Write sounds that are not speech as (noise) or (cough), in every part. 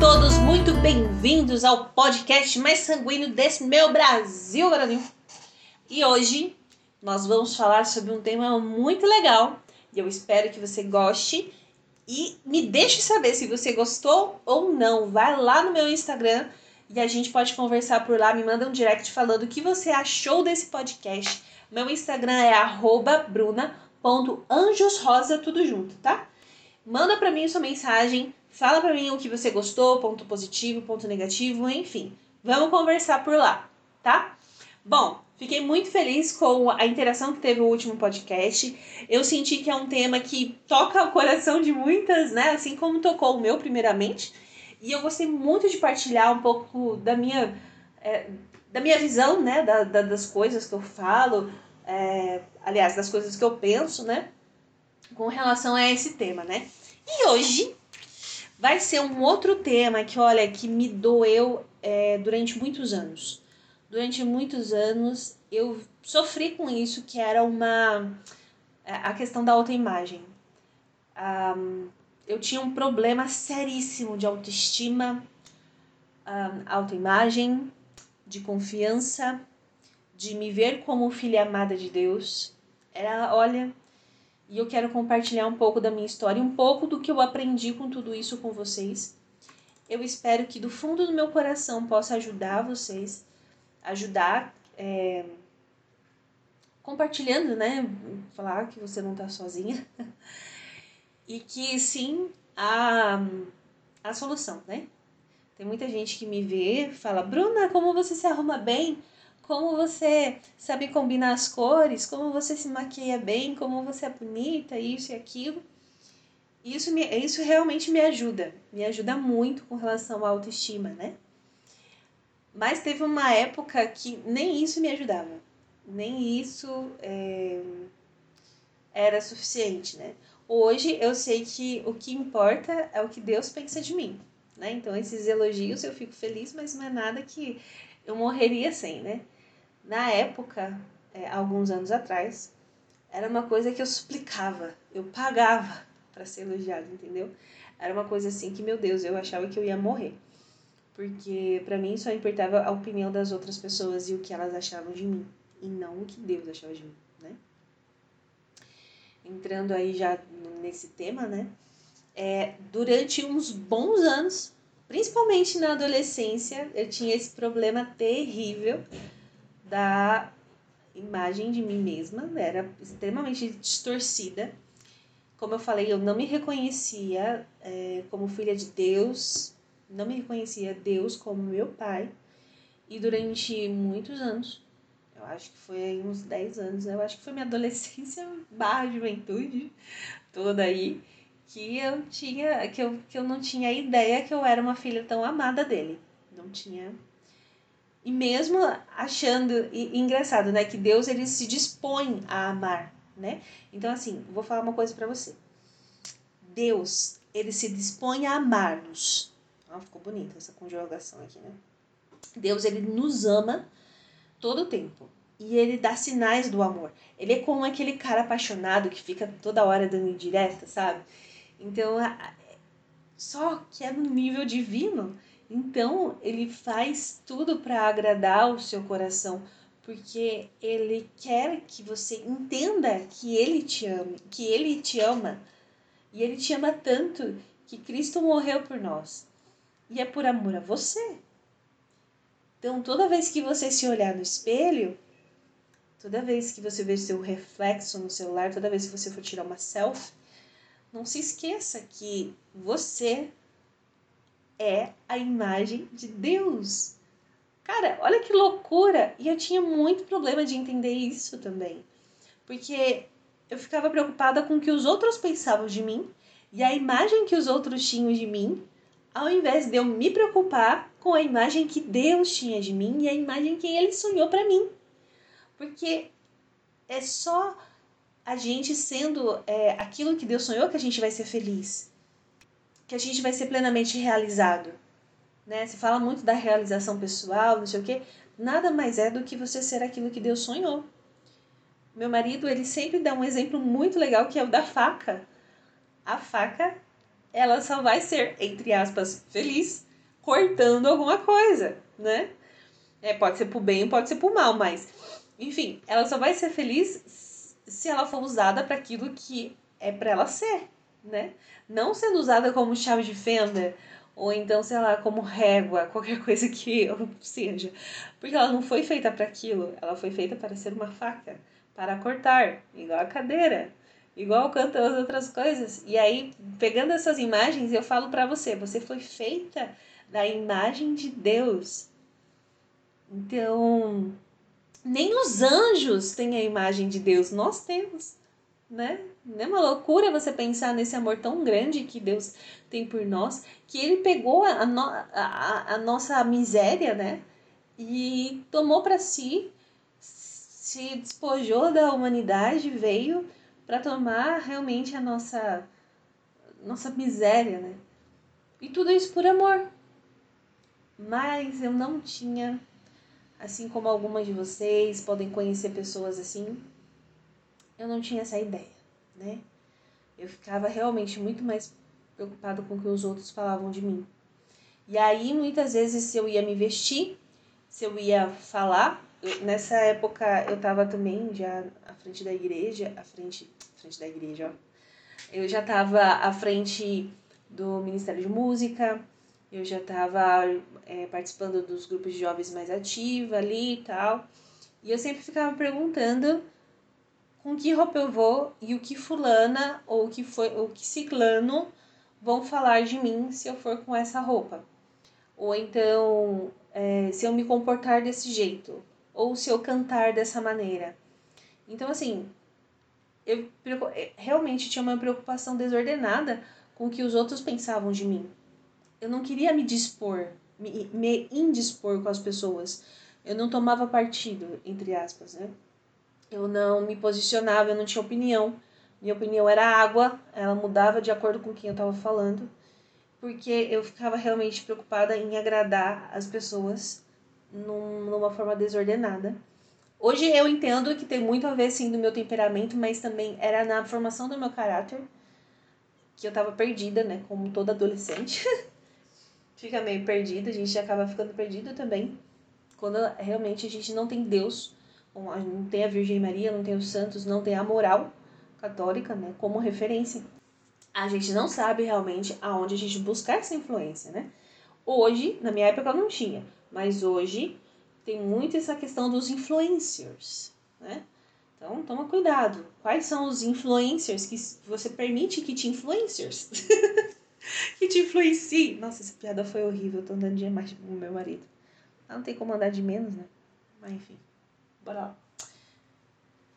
todos muito bem-vindos ao podcast mais sanguíneo desse meu Brasil, Brasil. E hoje nós vamos falar sobre um tema muito legal e eu espero que você goste e me deixe saber se você gostou ou não. Vai lá no meu Instagram e a gente pode conversar por lá. Me manda um direct falando o que você achou desse podcast. Meu Instagram é bruna.anjosrosa, tudo junto, tá? Manda para mim sua mensagem Fala para mim o que você gostou, ponto positivo, ponto negativo, enfim. Vamos conversar por lá, tá? Bom, fiquei muito feliz com a interação que teve o último podcast. Eu senti que é um tema que toca o coração de muitas, né? Assim como tocou o meu, primeiramente. E eu gostei muito de partilhar um pouco da minha, é, da minha visão, né? Da, da, das coisas que eu falo, é, aliás, das coisas que eu penso, né? Com relação a esse tema, né? E hoje vai ser um outro tema que, olha, que me doeu é, durante muitos anos. Durante muitos anos eu sofri com isso, que era uma é, a questão da autoimagem. Um, eu tinha um problema seríssimo de autoestima, um, autoimagem, de confiança, de me ver como filha amada de Deus. Era, olha, e eu quero compartilhar um pouco da minha história, um pouco do que eu aprendi com tudo isso com vocês. Eu espero que do fundo do meu coração possa ajudar vocês, ajudar é, compartilhando, né? Falar que você não tá sozinha. (laughs) e que sim, a, a solução, né? Tem muita gente que me vê, fala, Bruna, como você se arruma bem? Como você sabe combinar as cores, como você se maquia bem, como você é bonita, isso e aquilo. Isso, me, isso realmente me ajuda, me ajuda muito com relação à autoestima, né? Mas teve uma época que nem isso me ajudava, nem isso é, era suficiente, né? Hoje eu sei que o que importa é o que Deus pensa de mim, né? Então esses elogios eu fico feliz, mas não é nada que eu morreria sem, né? Na época, é, alguns anos atrás, era uma coisa que eu suplicava, eu pagava para ser elogiado, entendeu? Era uma coisa assim que, meu Deus, eu achava que eu ia morrer. Porque para mim só importava a opinião das outras pessoas e o que elas achavam de mim, e não o que Deus achava de mim, né? Entrando aí já nesse tema, né? É, durante uns bons anos, principalmente na adolescência, eu tinha esse problema terrível da imagem de mim mesma, era extremamente distorcida. Como eu falei, eu não me reconhecia é, como filha de Deus, não me reconhecia Deus como meu pai. E durante muitos anos, eu acho que foi uns 10 anos, eu acho que foi minha adolescência (laughs) barra juventude toda aí, que eu tinha, que eu, que eu não tinha ideia que eu era uma filha tão amada dele. Não tinha e mesmo achando e, engraçado, né, que Deus ele se dispõe a amar, né? Então assim, vou falar uma coisa para você. Deus, ele se dispõe a amar-nos. Ah, ficou bonita essa conjugação aqui, né? Deus, ele nos ama todo o tempo. E ele dá sinais do amor. Ele é como aquele cara apaixonado que fica toda hora dando indireta, sabe? Então, só que é no nível divino. Então, ele faz tudo para agradar o seu coração, porque ele quer que você entenda que ele te ama, que ele te ama. E ele te ama tanto que Cristo morreu por nós. E é por amor a você. Então, toda vez que você se olhar no espelho, toda vez que você ver seu reflexo no celular, toda vez que você for tirar uma selfie, não se esqueça que você é a imagem de Deus. Cara, olha que loucura! E eu tinha muito problema de entender isso também. Porque eu ficava preocupada com o que os outros pensavam de mim e a imagem que os outros tinham de mim, ao invés de eu me preocupar com a imagem que Deus tinha de mim e a imagem que ele sonhou para mim. Porque é só a gente sendo é, aquilo que Deus sonhou que a gente vai ser feliz que a gente vai ser plenamente realizado. Né? Se fala muito da realização pessoal, não sei o quê. Nada mais é do que você ser aquilo que Deus sonhou. Meu marido, ele sempre dá um exemplo muito legal que é o da faca. A faca, ela só vai ser, entre aspas, feliz cortando alguma coisa, né? É, pode ser pro bem, pode ser pro mal, mas enfim, ela só vai ser feliz se ela for usada para aquilo que é para ela ser, né? Não sendo usada como chave de fenda ou então, sei lá, como régua, (laughs) qualquer coisa que seja. Porque ela não foi feita para aquilo, ela foi feita para ser uma faca, para cortar, igual a cadeira, igual tantas outras coisas. E aí, pegando essas imagens, eu falo para você, você foi feita da imagem de Deus. Então, nem os anjos têm a imagem de Deus, nós temos, né? Não é uma loucura você pensar nesse amor tão grande que Deus tem por nós, que ele pegou a, no, a, a nossa miséria, né? E tomou para si, se despojou da humanidade, veio para tomar realmente a nossa nossa miséria, né? E tudo isso por amor. Mas eu não tinha, assim como algumas de vocês podem conhecer pessoas assim, eu não tinha essa ideia, né? Eu ficava realmente muito mais preocupado com o que os outros falavam de mim. E aí, muitas vezes, se eu ia me vestir, se eu ia falar, eu, nessa época eu estava também já à frente da igreja, à frente, à frente da igreja, ó. Eu já estava à frente do Ministério de Música, eu já estava é, participando dos grupos de jovens mais ativos ali e tal. E eu sempre ficava perguntando com que roupa eu vou e o que fulana ou o que foi o que ciclano vão falar de mim se eu for com essa roupa. Ou então, é, se eu me comportar desse jeito. Ou se eu cantar dessa maneira. Então, assim, eu realmente tinha uma preocupação desordenada com o que os outros pensavam de mim. Eu não queria me dispor, me, me indispor com as pessoas. Eu não tomava partido, entre aspas, né? Eu não me posicionava, eu não tinha opinião. Minha opinião era água, ela mudava de acordo com quem eu estava falando, porque eu ficava realmente preocupada em agradar as pessoas num, numa forma desordenada. Hoje eu entendo que tem muito a ver sim do meu temperamento, mas também era na formação do meu caráter que eu estava perdida, né, como toda adolescente. (laughs) Fica meio perdida, a gente acaba ficando perdido também. Quando realmente a gente não tem Deus, não tem a Virgem Maria, não tem os santos, não tem a moral católica, né, como referência. A gente não sabe realmente aonde a gente buscar essa influência, né? Hoje, na minha época não tinha, mas hoje tem muito essa questão dos influencers, né? Então, toma cuidado. Quais são os influencers que você permite que te influencers? (laughs) que te influencie. Nossa, essa piada foi horrível. Eu tô andando de imagem com o meu marido. Ah, não tem como andar de menos, né? Mas enfim, lá.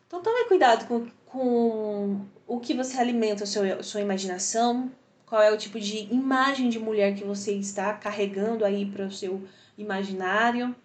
Então tome cuidado com, com o que você alimenta a sua, sua imaginação, qual é o tipo de imagem de mulher que você está carregando aí para o seu imaginário,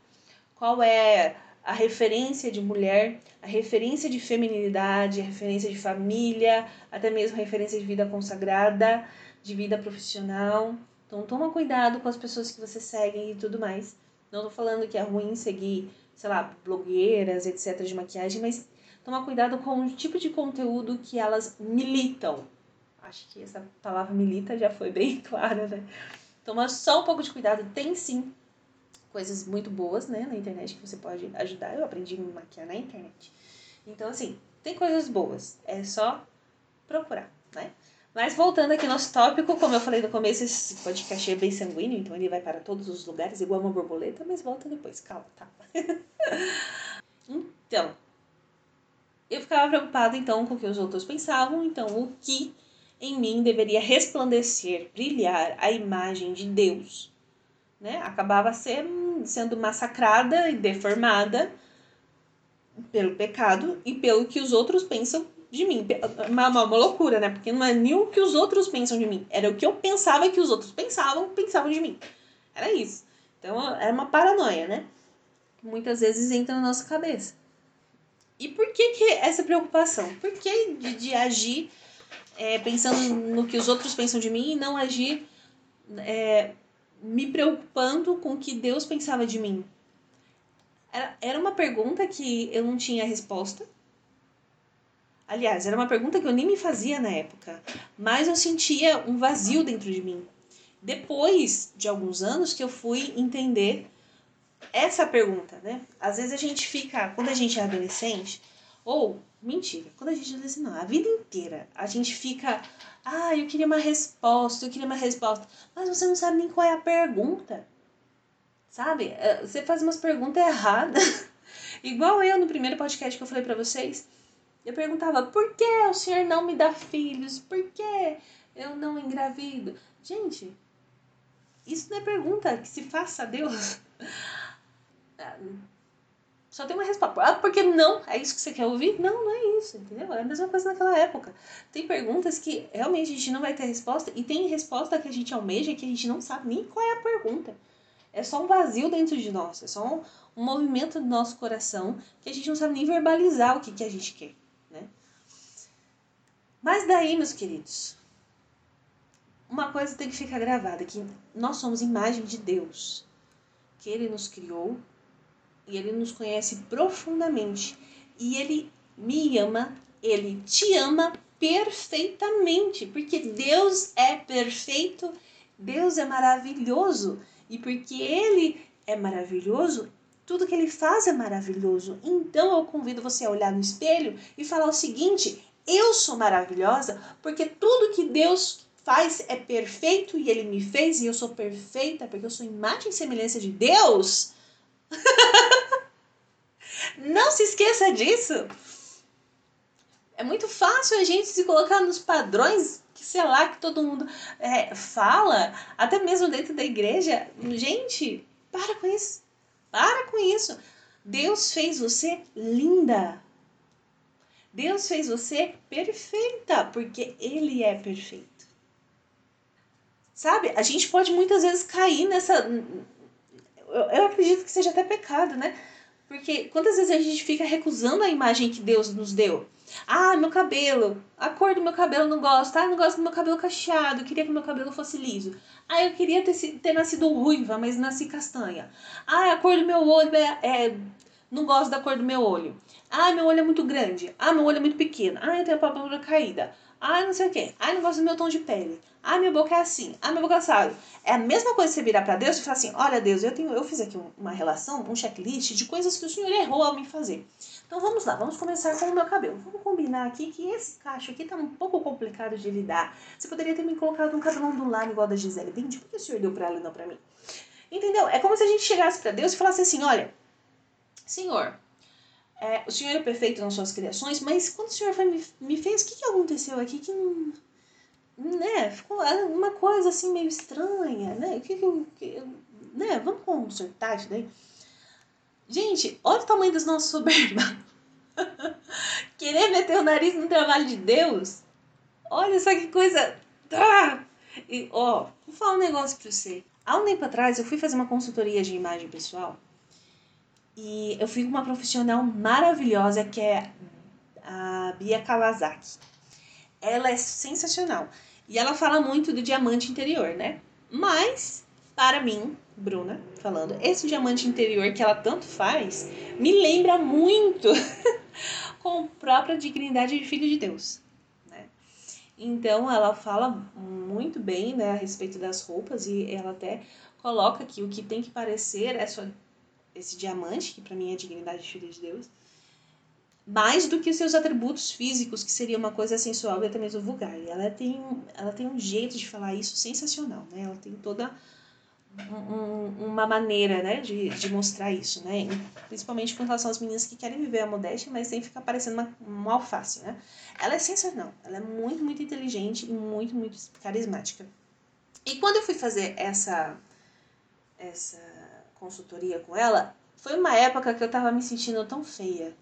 qual é a referência de mulher, a referência de feminilidade, a referência de família, até mesmo a referência de vida consagrada, de vida profissional. Então toma cuidado com as pessoas que você segue e tudo mais. Não tô falando que é ruim seguir, sei lá, blogueiras, etc, de maquiagem, mas tomar cuidado com o tipo de conteúdo que elas militam. Acho que essa palavra milita já foi bem (laughs) clara, né? Toma só um pouco de cuidado. Tem sim coisas muito boas, né, na internet que você pode ajudar. Eu aprendi a me maquiar na internet. Então, assim, tem coisas boas. É só procurar, né? Mas voltando aqui ao nosso tópico, como eu falei no começo, esse podcast é bem sanguíneo, então ele vai para todos os lugares, igual uma borboleta, mas volta depois, calma, tá? (laughs) então, eu ficava preocupada então com o que os outros pensavam, então o que em mim deveria resplandecer, brilhar a imagem de Deus, né? Acabava sendo massacrada e deformada pelo pecado e pelo que os outros pensam de mim. Uma, uma, uma, loucura, né? Porque não é nem o que os outros pensam de mim, era o que eu pensava que os outros pensavam, pensavam de mim. Era isso. Então era uma paranoia, né? Que muitas vezes entra na nossa cabeça. E por que, que essa preocupação? Por que de, de agir é, pensando no que os outros pensam de mim e não agir é, me preocupando com o que Deus pensava de mim? Era, era uma pergunta que eu não tinha resposta. Aliás, era uma pergunta que eu nem me fazia na época, mas eu sentia um vazio dentro de mim. Depois de alguns anos que eu fui entender essa pergunta, né? Às vezes a gente fica, quando a gente é adolescente, ou, mentira, quando a gente é adolescente, não, a vida inteira, a gente fica, ah, eu queria uma resposta, eu queria uma resposta, mas você não sabe nem qual é a pergunta, sabe? É, você faz umas perguntas erradas, (laughs) igual eu no primeiro podcast que eu falei para vocês, eu perguntava, por que o senhor não me dá filhos? Por que eu não engravido? Gente, isso não é pergunta que se faça a Deus. (laughs) Só tem uma resposta. Ah, porque não? É isso que você quer ouvir? Não, não é isso, entendeu? É a mesma coisa naquela época. Tem perguntas que realmente a gente não vai ter resposta, e tem resposta que a gente almeja que a gente não sabe nem qual é a pergunta. É só um vazio dentro de nós, é só um, um movimento do nosso coração que a gente não sabe nem verbalizar o que, que a gente quer? Mas daí, meus queridos, uma coisa tem que ficar gravada, que nós somos imagem de Deus, que Ele nos criou e Ele nos conhece profundamente. E Ele me ama, Ele te ama perfeitamente, porque Deus é perfeito, Deus é maravilhoso. E porque Ele é maravilhoso, tudo que Ele faz é maravilhoso. Então eu convido você a olhar no espelho e falar o seguinte: eu sou maravilhosa porque tudo que Deus faz é perfeito e ele me fez e eu sou perfeita porque eu sou imagem e semelhança de Deus. (laughs) Não se esqueça disso. É muito fácil a gente se colocar nos padrões que, sei lá, que todo mundo é, fala, até mesmo dentro da igreja. Gente, para com isso. Para com isso. Deus fez você linda. Deus fez você perfeita, porque Ele é perfeito. Sabe? A gente pode muitas vezes cair nessa. Eu, acredito que seja até pecado, né? Porque quantas vezes a gente fica recusando a imagem que Deus nos deu? Ah, meu cabelo, a cor do meu cabelo não gosto. Ah, não gosto do meu cabelo cacheado, queria que meu cabelo fosse liso. Ah, eu queria ter, ter nascido ruiva, mas nasci castanha. Ah, a cor do meu olho é, é não gosto da cor do meu olho. Ah, meu olho é muito grande. Ah, meu olho é muito pequeno. Ah, eu tenho a pálpebra caída. Ah, não sei o quê. Ah, não gosto do meu tom de pele. Ah, minha boca é assim. Ah, minha boca é assado. É a mesma coisa você virar para Deus e falar assim: Olha, Deus, eu, tenho, eu fiz aqui uma relação, um checklist de coisas que o Senhor errou ao me fazer. Então vamos lá, vamos começar com o meu cabelo. Vamos combinar aqui que esse cacho aqui tá um pouco complicado de lidar. Você poderia ter me colocado um cabelo ondulado igual da Gisele Bündchen. Por que o Senhor deu para ela e não para mim? Entendeu? É como se a gente chegasse para Deus e falasse assim: Olha, Senhor, é, o Senhor é perfeito nas suas criações, mas quando o Senhor foi, me, me fez, o que, que aconteceu aqui que não. Né? Ficou uma coisa assim meio estranha, né? O que que, né? Vamos consertar isso daí? Gente, olha o tamanho dos nossos (laughs) soberba. Querer meter o nariz no trabalho de Deus. Olha só que coisa. Ah! E, ó, vou falar um negócio pra você. Há um tempo atrás eu fui fazer uma consultoria de imagem pessoal e eu fui com uma profissional maravilhosa que é a Bia Kawasaki. Ela é sensacional. E ela fala muito do diamante interior, né? Mas, para mim, Bruna, falando, esse diamante interior que ela tanto faz me lembra muito (laughs) com a própria dignidade de filho de Deus. Né? Então, ela fala muito bem né, a respeito das roupas e ela até coloca que o que tem que parecer é sua esse diamante, que para mim é a dignidade de filha de Deus, mais do que os seus atributos físicos, que seria uma coisa sensual e até mesmo vulgar. E ela tem, ela tem um jeito de falar isso sensacional, né? Ela tem toda um, uma maneira, né, de, de mostrar isso, né? Principalmente com relação às meninas que querem viver a modéstia, mas sem ficar parecendo uma, uma alface, né? Ela é sensacional, ela é muito, muito inteligente e muito, muito carismática. E quando eu fui fazer essa essa consultoria com ela, foi uma época que eu tava me sentindo tão feia.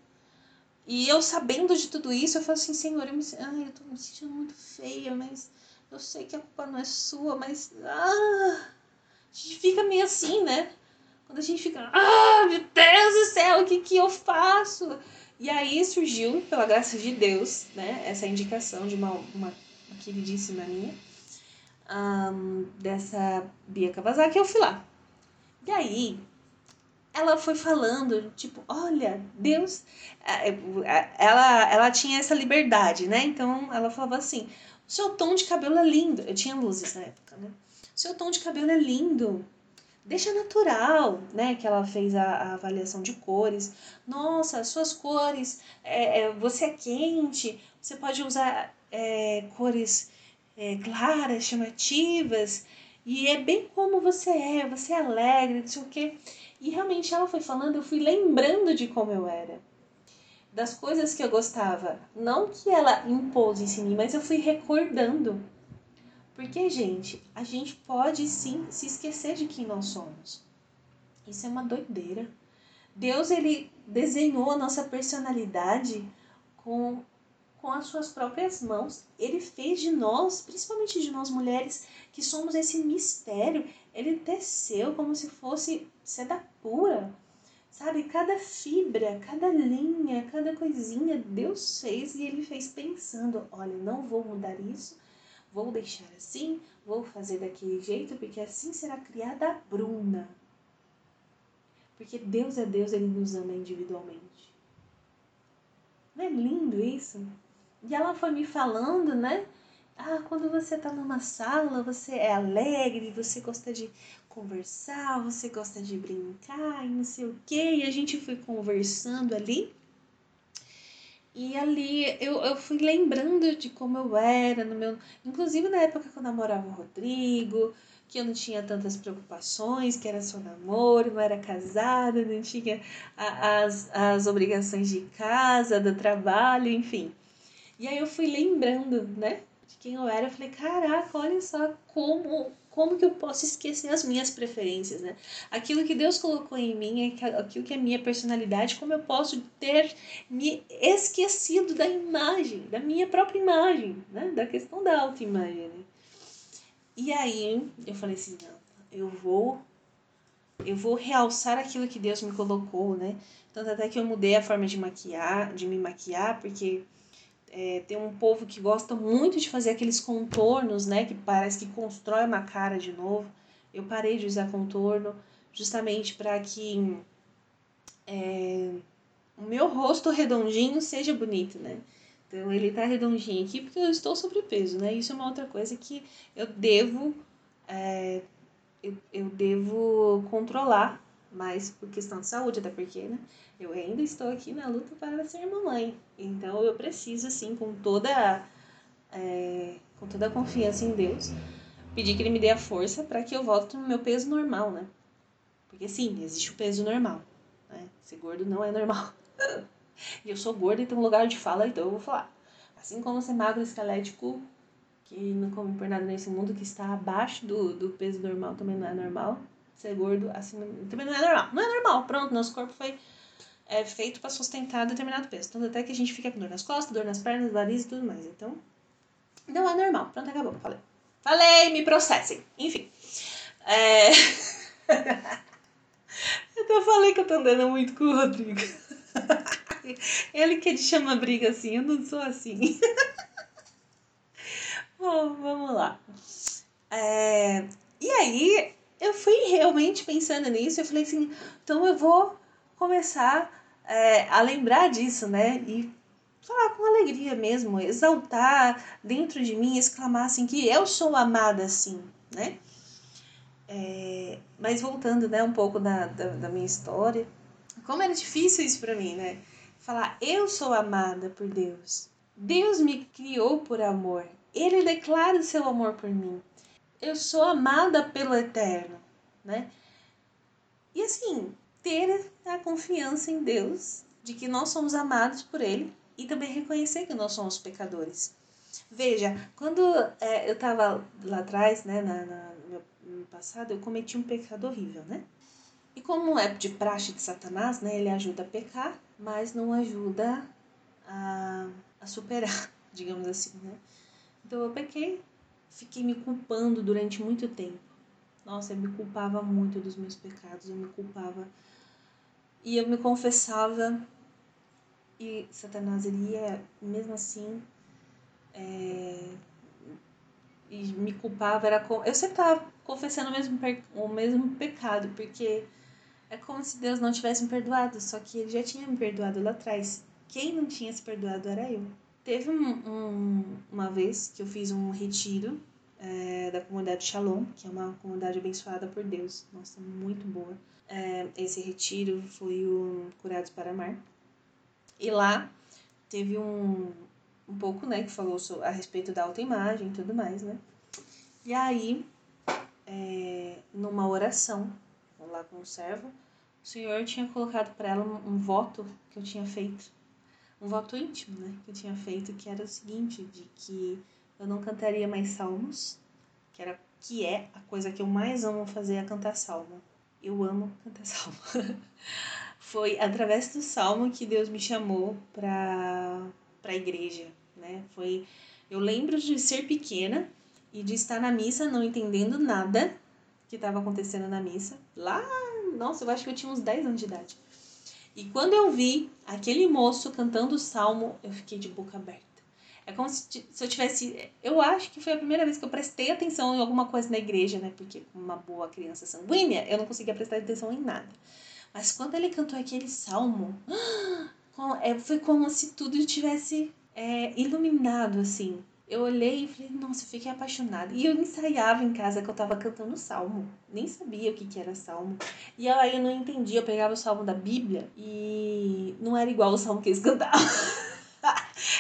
E eu sabendo de tudo isso, eu falei assim, Senhor, eu, me, ai, eu tô me sentindo muito feia, mas eu sei que a culpa não é sua, mas ah, a gente fica meio assim, né? Quando a gente fica, ah, meu Deus do céu, o que que eu faço? E aí surgiu, pela graça de Deus, né, essa indicação de uma, uma, uma queridíssima minha, um, dessa Bia Kawasaki, eu fui lá. E aí, ela foi falando, tipo, olha, Deus. Ela, ela tinha essa liberdade, né? Então ela falava assim: o seu tom de cabelo é lindo. Eu tinha luzes na época, né? seu tom de cabelo é lindo. Deixa natural, né? Que ela fez a, a avaliação de cores. Nossa, suas cores, é, é, você é quente, você pode usar é, cores é, claras, chamativas, e é bem como você é, você é alegre, não sei o quê. E realmente ela foi falando, eu fui lembrando de como eu era. Das coisas que eu gostava. Não que ela impôs em mim, mas eu fui recordando. Porque, gente, a gente pode sim se esquecer de quem nós somos. Isso é uma doideira. Deus, ele desenhou a nossa personalidade com com as suas próprias mãos. Ele fez de nós, principalmente de nós mulheres, que somos esse mistério. Ele teceu como se fosse seda pura. Sabe, cada fibra, cada linha, cada coisinha, Deus fez e ele fez pensando: olha, não vou mudar isso, vou deixar assim, vou fazer daquele jeito, porque assim será criada a Bruna. Porque Deus é Deus, ele nos ama individualmente. Não é lindo isso? E ela foi me falando, né? Ah, quando você tá numa sala, você é alegre, você gosta de conversar, você gosta de brincar e não sei o quê. E a gente foi conversando ali. E ali eu, eu fui lembrando de como eu era, no meu. Inclusive na época que eu namorava o Rodrigo, que eu não tinha tantas preocupações, que era só namoro, não era casada, não tinha as, as obrigações de casa, do trabalho, enfim. E aí eu fui lembrando, né, de quem eu era. Eu falei, caraca, olha só como como que eu posso esquecer as minhas preferências, né? Aquilo que Deus colocou em mim, é aquilo que é minha personalidade, como eu posso ter me esquecido da imagem, da minha própria imagem, né? Da questão da autoimagem, né? E aí eu falei assim, não, eu vou eu vou realçar aquilo que Deus me colocou, né? Tanto até que eu mudei a forma de maquiar, de me maquiar, porque é, tem um povo que gosta muito de fazer aqueles contornos, né? Que parece que constrói uma cara de novo. Eu parei de usar contorno justamente para que é, o meu rosto redondinho seja bonito, né? Então ele tá redondinho aqui porque eu estou sobrepeso, né? Isso é uma outra coisa que eu devo é, eu, eu devo controlar mais por questão de saúde, até porque, né? Eu ainda estou aqui na luta para ser mamãe. Então eu preciso, assim, com toda, é, com toda a confiança em Deus, pedir que Ele me dê a força para que eu volte no meu peso normal, né? Porque sim, existe o peso normal. Né? Ser gordo não é normal. (laughs) e eu sou gorda e tenho um lugar de fala, então eu vou falar. Assim como ser magro esquelético, que não come por nada nesse mundo, que está abaixo do, do peso normal, também não é normal. Ser gordo assim também não é normal. Não é normal. Pronto, nosso corpo foi é feito para sustentar determinado peso. Tanto até que a gente fica com dor nas costas, dor nas pernas, nariz e tudo mais. Então, não é normal. Pronto, acabou. Falei. Falei, me processem. Enfim. É... (laughs) eu até falei que eu tô andando muito com o Rodrigo. (laughs) Ele que ele chama briga assim, eu não sou assim. (laughs) Bom, vamos lá. É... E aí, fui realmente pensando nisso. Eu falei assim, então eu vou começar é, a lembrar disso, né? E falar com alegria mesmo, exaltar dentro de mim, exclamar assim que eu sou amada assim, né? É, mas voltando, né, um pouco da, da, da minha história, como era difícil isso para mim, né? Falar eu sou amada por Deus. Deus me criou por amor. Ele declara o seu amor por mim. Eu sou amada pelo Eterno, né? E assim, ter a confiança em Deus de que nós somos amados por Ele e também reconhecer que nós somos pecadores. Veja, quando é, eu estava lá atrás, né, na, na, no meu passado, eu cometi um pecado horrível, né? E como é de praxe de Satanás, né, ele ajuda a pecar, mas não ajuda a, a superar, (laughs) digamos assim, né? Então eu pequei, fiquei me culpando durante muito tempo. Nossa, eu me culpava muito dos meus pecados, eu me culpava. E eu me confessava e Satanás ele ia mesmo assim é, e me culpava era eu sempre estava confessando o mesmo o mesmo pecado porque é como se Deus não tivesse me perdoado só que ele já tinha me perdoado lá atrás. Quem não tinha se perdoado era eu. Teve um, um, uma vez que eu fiz um retiro é, da comunidade Shalom, que é uma comunidade abençoada por Deus. Nossa, muito boa. É, esse retiro foi o Curados para Amar. E lá teve um, um pouco, né, que falou a respeito da autoimagem e tudo mais, né? E aí, é, numa oração, lá com o servo, o Senhor tinha colocado para ela um, um, voto que eu tinha feito, um voto íntimo, né, que eu tinha feito, que era o seguinte, de que eu não cantaria mais salmos, que era que é a coisa que eu mais amo fazer é cantar salmo. Eu amo cantar (laughs) salmo. Foi através do salmo que Deus me chamou para para a igreja, né? Foi eu lembro de ser pequena e de estar na missa não entendendo nada que estava acontecendo na missa. Lá, nossa, eu acho que eu tinha uns 10 anos de idade. E quando eu vi aquele moço cantando o salmo, eu fiquei de boca aberta. É como se, se eu tivesse. Eu acho que foi a primeira vez que eu prestei atenção em alguma coisa na igreja, né? Porque, uma boa criança sanguínea, eu não conseguia prestar atenção em nada. Mas quando ele cantou aquele salmo, (gasps) é, foi como se tudo tivesse é, iluminado, assim. Eu olhei e falei, nossa, eu fiquei apaixonada. E eu ensaiava em casa que eu tava cantando salmo. Nem sabia o que, que era salmo. E aí eu não entendia. Eu pegava o salmo da Bíblia e não era igual o salmo que eles cantavam. (laughs)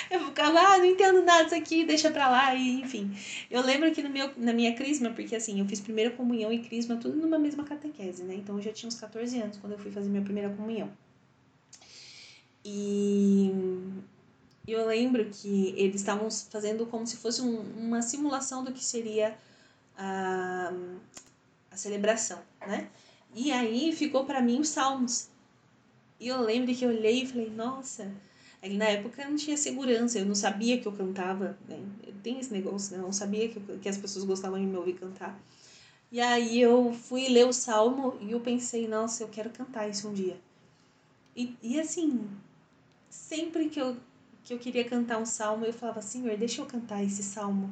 eu ficava, ah, não entendo nada disso aqui, deixa pra lá, e enfim. Eu lembro que no meu, na minha crisma, porque assim, eu fiz primeira comunhão e crisma tudo numa mesma catequese, né? Então eu já tinha uns 14 anos quando eu fui fazer minha primeira comunhão. E eu lembro que eles estavam fazendo como se fosse um, uma simulação do que seria a, a celebração, né? E aí ficou para mim os salmos. E eu lembro que eu olhei e falei, nossa, Aí, na época eu não tinha segurança, eu não sabia que eu cantava, né? Tem esse negócio, né? Eu não sabia que, que as pessoas gostavam de me ouvir cantar. E aí eu fui ler o salmo e eu pensei, nossa, eu quero cantar isso um dia. E, e assim, sempre que eu, que eu queria cantar um salmo, eu falava, Senhor, deixa eu cantar esse salmo.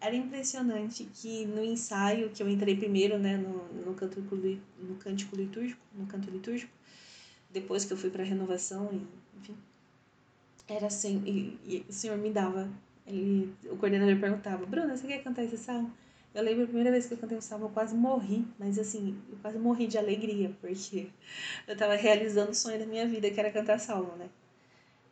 Era impressionante que no ensaio, que eu entrei primeiro, né, no, no, canto, no cântico litúrgico, no canto litúrgico, depois que eu fui para renovação, e, enfim, era assim, e, e o senhor me dava. Ele, o coordenador perguntava, Bruna, você quer cantar esse salmo? Eu lembro a primeira vez que eu cantei o salmo, eu quase morri, mas assim, eu quase morri de alegria, porque eu tava realizando o sonho da minha vida, que era cantar salmo, né?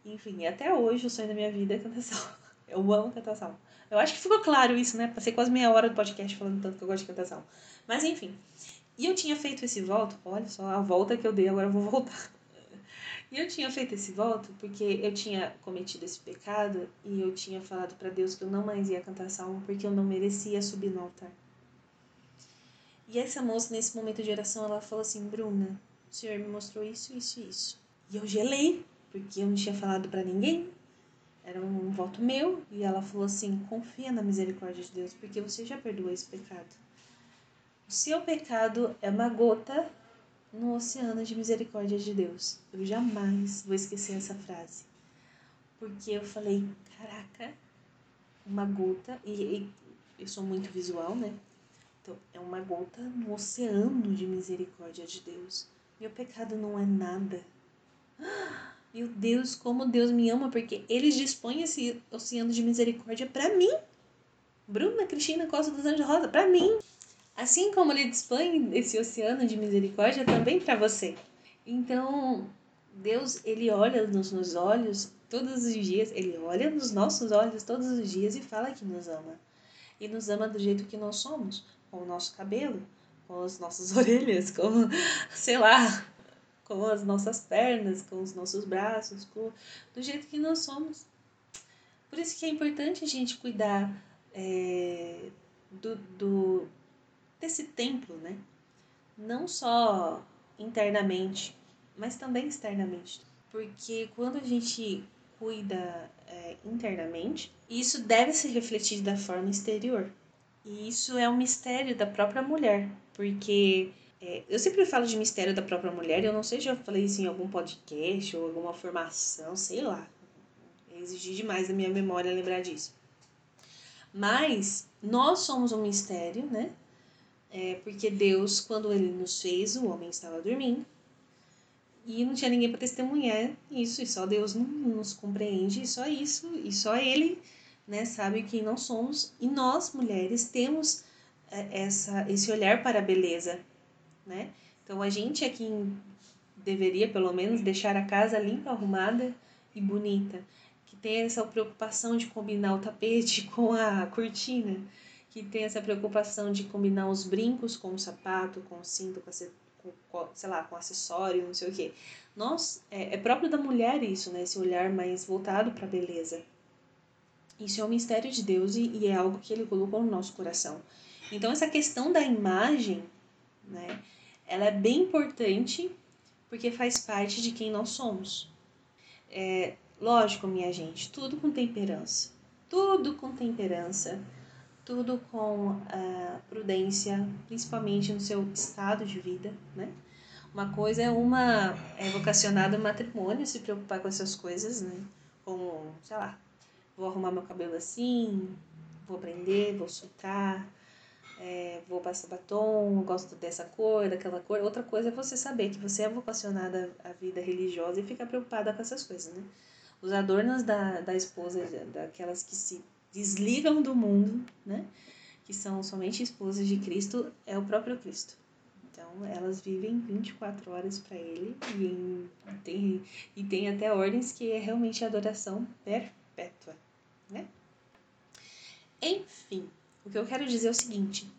Enfim, até hoje o sonho da minha vida é cantar (laughs) salmo. Eu amo cantar salmo. Eu acho que ficou claro isso, né? Passei quase meia hora do podcast falando tanto que eu gosto de cantar salmo. Mas enfim. E eu tinha feito esse voto, olha só a volta que eu dei, agora eu vou voltar. E eu tinha feito esse voto porque eu tinha cometido esse pecado e eu tinha falado para Deus que eu não mais ia cantar salmo porque eu não merecia subir no altar. E essa moça, nesse momento de oração, ela falou assim: Bruna, o Senhor me mostrou isso, isso e isso. E eu gelei, porque eu não tinha falado para ninguém. Era um voto meu. E ela falou assim: confia na misericórdia de Deus, porque você já perdoou esse pecado. O seu pecado é uma gota no oceano de misericórdia de Deus. Eu jamais vou esquecer essa frase. Porque eu falei, caraca, uma gota, e, e eu sou muito visual, né? Então, é uma gota no oceano de misericórdia de Deus. Meu pecado não é nada. (gasps) Meu Deus, como Deus me ama, porque Ele dispõe esse oceano de misericórdia para mim. Bruna Cristina Costa dos Anjos Rosa, para mim. Assim como ele dispõe esse oceano de misericórdia também para você. Então, Deus, ele olha nos, nos olhos todos os dias, ele olha nos nossos olhos todos os dias e fala que nos ama. E nos ama do jeito que nós somos, com o nosso cabelo, com as nossas (laughs) orelhas, com, sei lá, com as nossas pernas, com os nossos braços, com, do jeito que nós somos. Por isso que é importante a gente cuidar é, do, do, desse templo, né? Não só internamente, mas também externamente. Porque quando a gente cuida é, internamente, isso deve se refletir da forma exterior. E isso é um mistério da própria mulher, porque é, eu sempre falo de mistério da própria mulher, eu não sei se eu falei isso em algum podcast ou alguma formação, sei lá. Exigir demais da minha memória lembrar disso. Mas nós somos um mistério, né? É porque Deus, quando ele nos fez, o homem estava dormindo. E não tinha ninguém para testemunhar isso, e só Deus nos compreende, e só isso, e só Ele né, sabe quem nós somos e nós mulheres temos é, essa esse olhar para a beleza, né? Então a gente é quem deveria pelo menos deixar a casa limpa, arrumada e bonita, que tem essa preocupação de combinar o tapete (laughs) com a cortina, que tem essa preocupação de combinar os brincos com o sapato, com o cinto, com, a, sei lá, com acessório, não sei o que. Nós é, é próprio da mulher isso, né? Esse olhar mais voltado para a beleza. Isso é um mistério de Deus e, e é algo que Ele colocou no nosso coração. Então essa questão da imagem, né? Ela é bem importante porque faz parte de quem nós somos. É, lógico, minha gente, tudo com temperança. Tudo com temperança, tudo com uh, prudência, principalmente no seu estado de vida, né? Uma coisa é uma é vocacionada ao matrimônio, se preocupar com essas coisas, né? Como, sei lá, vou arrumar meu cabelo assim, vou aprender, vou soltar, é, vou passar batom, gosto dessa cor, daquela cor. Outra coisa é você saber que você é vocacionada à vida religiosa e ficar preocupada com essas coisas, né? Os adornos da, da esposa, daquelas que se desligam do mundo, né? Que são somente esposas de Cristo, é o próprio Cristo. Então, elas vivem 24 horas para ele e, em, tem, e tem até ordens que é realmente adoração perpétua, né? Enfim, o que eu quero dizer é o seguinte,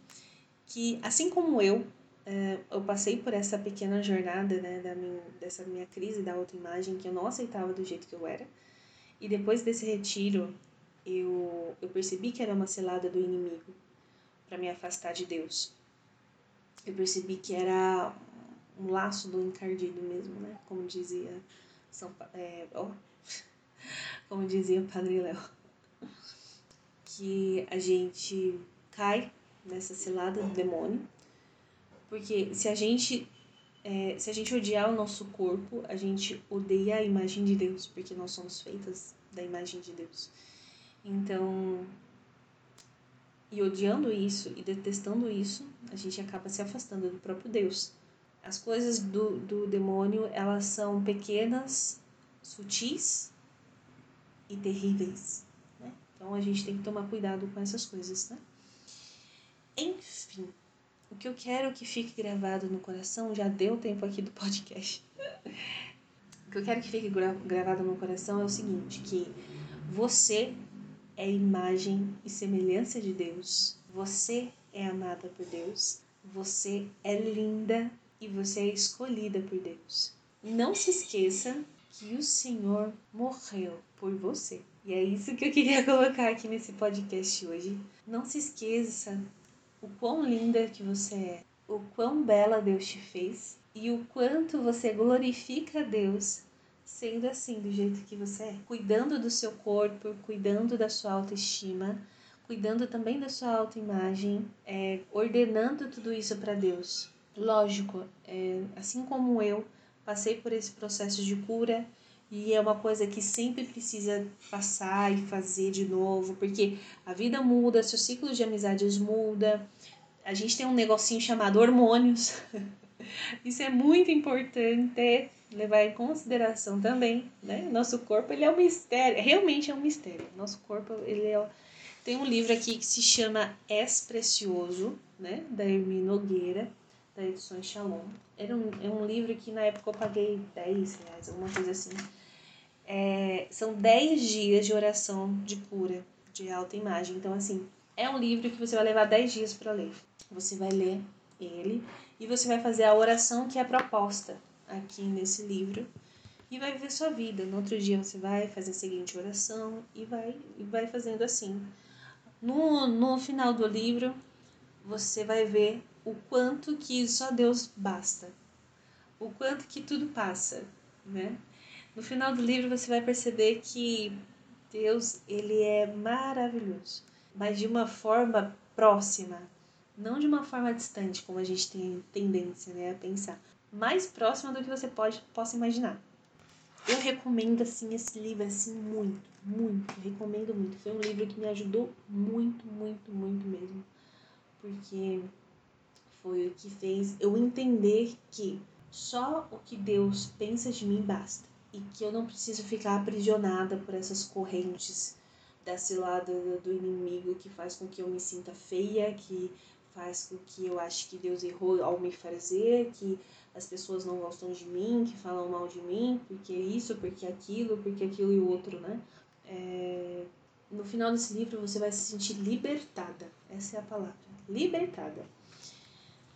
que assim como eu, é, eu passei por essa pequena jornada, né, da minha, dessa minha crise da autoimagem, que eu não aceitava do jeito que eu era, e depois desse retiro, eu, eu percebi que era uma selada do inimigo para me afastar de Deus. Eu percebi que era um laço do encardido mesmo, né? Como dizia São é, oh, (laughs) como dizia o Padre Léo que a gente cai nessa cilada do demônio, porque se a gente é, se a gente odiar o nosso corpo, a gente odeia a imagem de Deus, porque nós somos feitas da imagem de Deus. Então, e odiando isso e detestando isso, a gente acaba se afastando do próprio Deus. As coisas do, do demônio, elas são pequenas, sutis e terríveis. Então a gente tem que tomar cuidado com essas coisas, né? Enfim, o que eu quero que fique gravado no coração, já deu tempo aqui do podcast. (laughs) o que eu quero que fique gravado no coração é o seguinte, que você é imagem e semelhança de Deus. Você é amada por Deus. Você é linda e você é escolhida por Deus. Não se esqueça que o Senhor morreu por você. E é isso que eu queria (laughs) colocar aqui nesse podcast hoje. Não se esqueça o quão linda que você é, o quão bela Deus te fez e o quanto você glorifica a Deus sendo assim, do jeito que você é. Cuidando do seu corpo, cuidando da sua autoestima, cuidando também da sua autoimagem, é, ordenando tudo isso para Deus. Lógico, é, assim como eu passei por esse processo de cura, e é uma coisa que sempre precisa passar e fazer de novo, porque a vida muda, seu ciclo de amizades muda. A gente tem um negocinho chamado hormônios. (laughs) Isso é muito importante levar em consideração também, né? Nosso corpo, ele é um mistério, realmente é um mistério. Nosso corpo, ele é tem um livro aqui que se chama Es Precioso, né, da Hermine Nogueira, da Edições Shalom. Era um, é um livro que na época eu paguei 10 reais, alguma coisa assim é, são 10 dias de oração de cura, de alta imagem. Então, assim, é um livro que você vai levar 10 dias para ler. Você vai ler ele e você vai fazer a oração que é proposta aqui nesse livro e vai viver sua vida. No outro dia você vai fazer a seguinte oração e vai, e vai fazendo assim. No, no final do livro, você vai ver o quanto que só Deus basta, o quanto que tudo passa, né? No final do livro você vai perceber que Deus, ele é maravilhoso, mas de uma forma próxima, não de uma forma distante, como a gente tem tendência né, a pensar, mais próxima do que você pode possa imaginar. Eu recomendo assim esse livro assim muito, muito, recomendo muito. Foi um livro que me ajudou muito, muito, muito mesmo, porque foi o que fez eu entender que só o que Deus pensa de mim basta e que eu não preciso ficar aprisionada por essas correntes desse lado do inimigo que faz com que eu me sinta feia, que faz com que eu ache que Deus errou ao me fazer, que as pessoas não gostam de mim, que falam mal de mim, porque isso, porque aquilo, porque aquilo e o outro, né? É... No final desse livro você vai se sentir libertada, essa é a palavra, libertada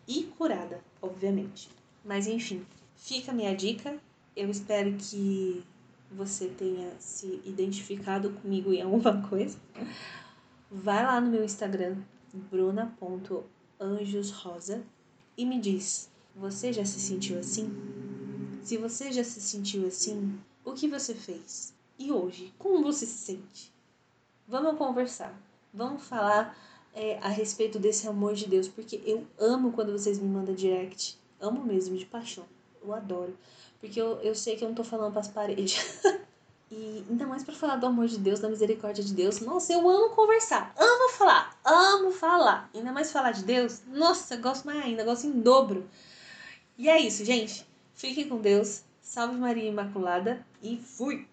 e curada, obviamente. Mas enfim, fica a minha dica. Eu espero que você tenha se identificado comigo em alguma (laughs) coisa. Vai lá no meu Instagram, bruna.anjosrosa, e me diz: você já se sentiu assim? Se você já se sentiu assim, o que você fez? E hoje, como você se sente? Vamos conversar. Vamos falar é, a respeito desse amor de Deus, porque eu amo quando vocês me mandam direct. Amo mesmo, de paixão. Eu adoro. Porque eu, eu sei que eu não tô falando pras paredes. (laughs) e ainda mais para falar do amor de Deus, da misericórdia de Deus. Nossa, eu amo conversar. Amo falar. Amo falar. Ainda mais falar de Deus. Nossa, gosto mais ainda. Gosto em dobro. E é isso, gente. Fiquem com Deus. Salve Maria Imaculada. E fui!